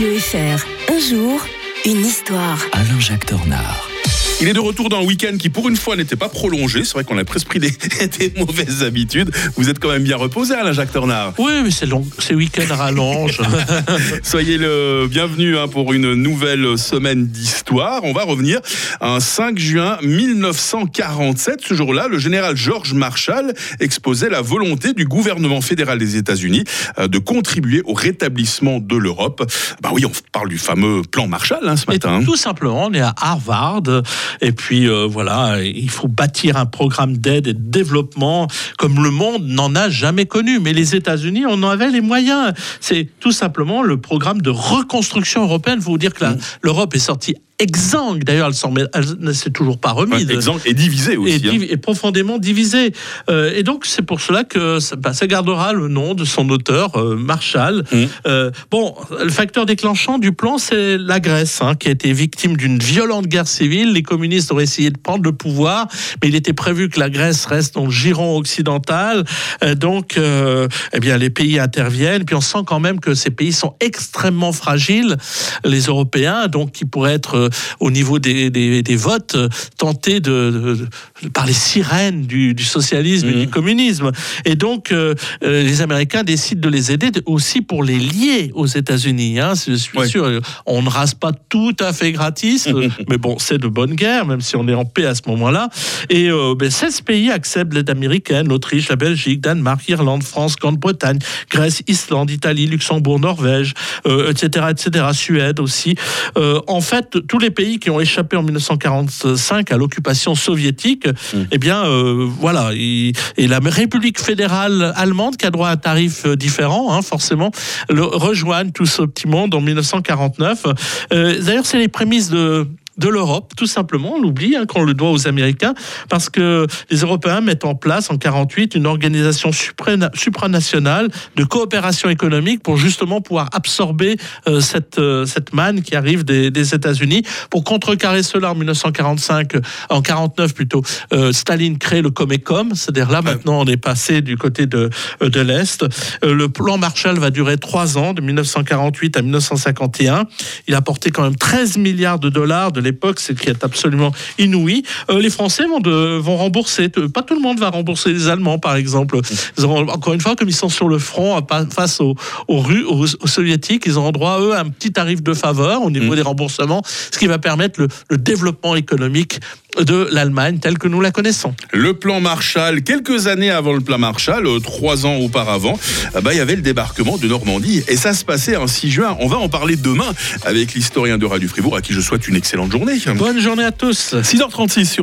Radio FR. Un jour, une histoire. Alain-Jacques Dornard. Il est de retour d'un week-end qui, pour une fois, n'était pas prolongé. C'est vrai qu'on a presque pris des, des mauvaises habitudes. Vous êtes quand même bien reposé, Alain Jacques Tornard. Oui, mais c'est long. Ces week-ends rallongent. Soyez le bienvenu hein, pour une nouvelle semaine On va revenir un 5 juin 1947. Ce jour-là, le général George Marshall exposait la volonté du gouvernement fédéral des États-Unis euh, de contribuer au rétablissement de l'Europe. Bah oui, on parle du fameux plan Marshall hein, ce Et matin. tout simplement, on est à Harvard. Et puis, euh, voilà, il faut bâtir un programme d'aide et de développement comme le monde n'en a jamais connu. Mais les États-Unis, on en avait les moyens. C'est tout simplement le programme de reconstruction européenne. Il faut vous dire que la- l'Europe est sortie exsangue. D'ailleurs, elle, s'en met- elle ne s'est toujours pas Ouais, remise. exemple, et divisé aussi. et, hein. et profondément divisé. Euh, et donc, c'est pour cela que ça, bah, ça gardera le nom de son auteur, euh, Marshall. Mhm. Euh, bon, le facteur déclenchant du plan, c'est la Grèce, hein, qui a été victime d'une violente guerre civile. Les communistes auraient essayé de prendre le pouvoir, mais il était prévu que la Grèce reste dans le giron occidental. Euh, donc, euh, eh bien, les pays interviennent. Puis on sent quand même que ces pays sont extrêmement fragiles, les Européens, donc qui pourraient être euh, au niveau des, des- des votes euh, tentés de, de- par les sirènes du, du socialisme et du communisme. Et donc, euh, euh, les Américains décident de les aider de- aussi pour les lier aux États-Unis. Hein. Je suis Ouais. sûr, on ne rase pas tout à fait gratis, mais bon, c'est de bonne guerre, même si on est en paix à ce moment-là. Et euh, ben, 16 pays acceptent l'aide américaine l'Autriche, la Belgique, Danemark, Irlande, France, Grande-Bretagne, Grèce, Islande, Italie, Luxembourg, Norvège, euh, etc., etc., Suède aussi. Euh, en fait, tous les pays qui ont échappé en 1945 à l'occupation soviétique, eh bien, euh, voilà. Et, et la République fédérale allemande, qui a droit à un tarif euh, différent, hein, forcément, le, rejoignent tout ce petit monde en 1949. Euh, D'ailleurs, c'est les prémices de de l'Europe, tout simplement, on l'oublie hein, qu'on le doit aux Américains, parce que les Européens mettent en place en 48 une organisation suprana- supranationale de coopération économique pour justement pouvoir absorber euh, cette, euh, cette manne qui arrive des, des États-Unis. Pour contrecarrer cela en 1945, euh, en 49 plutôt, euh, Staline crée le Comecom, c'est-à-dire là maintenant on est passé du côté de, de l'Est. Le plan Marshall va durer trois ans, de 1948 à 1951. Il a porté quand même 13 milliards de dollars de l'époque, ce qui est absolument inouï. Euh, les Français vont, de, vont rembourser. Pas tout le monde va rembourser les Allemands, par exemple. Ils auront, encore une fois, comme ils sont sur le front face aux, aux, aux, aux Soviétiques, ils auront droit, eux, à un petit tarif de faveur au niveau Mm. des remboursements, ce qui va permettre le, le développement économique de l'Allemagne telle que nous la connaissons. Le plan Marshall, quelques années avant le plan Marshall, euh, trois ans auparavant, euh, bah, il y avait le débarquement de Normandie. Et ça se passait un 6 juin. On va en parler demain avec l'historien de Radio Fribourg, à qui je souhaite une excellente journée. Bonne journée à tous. 6h36 sur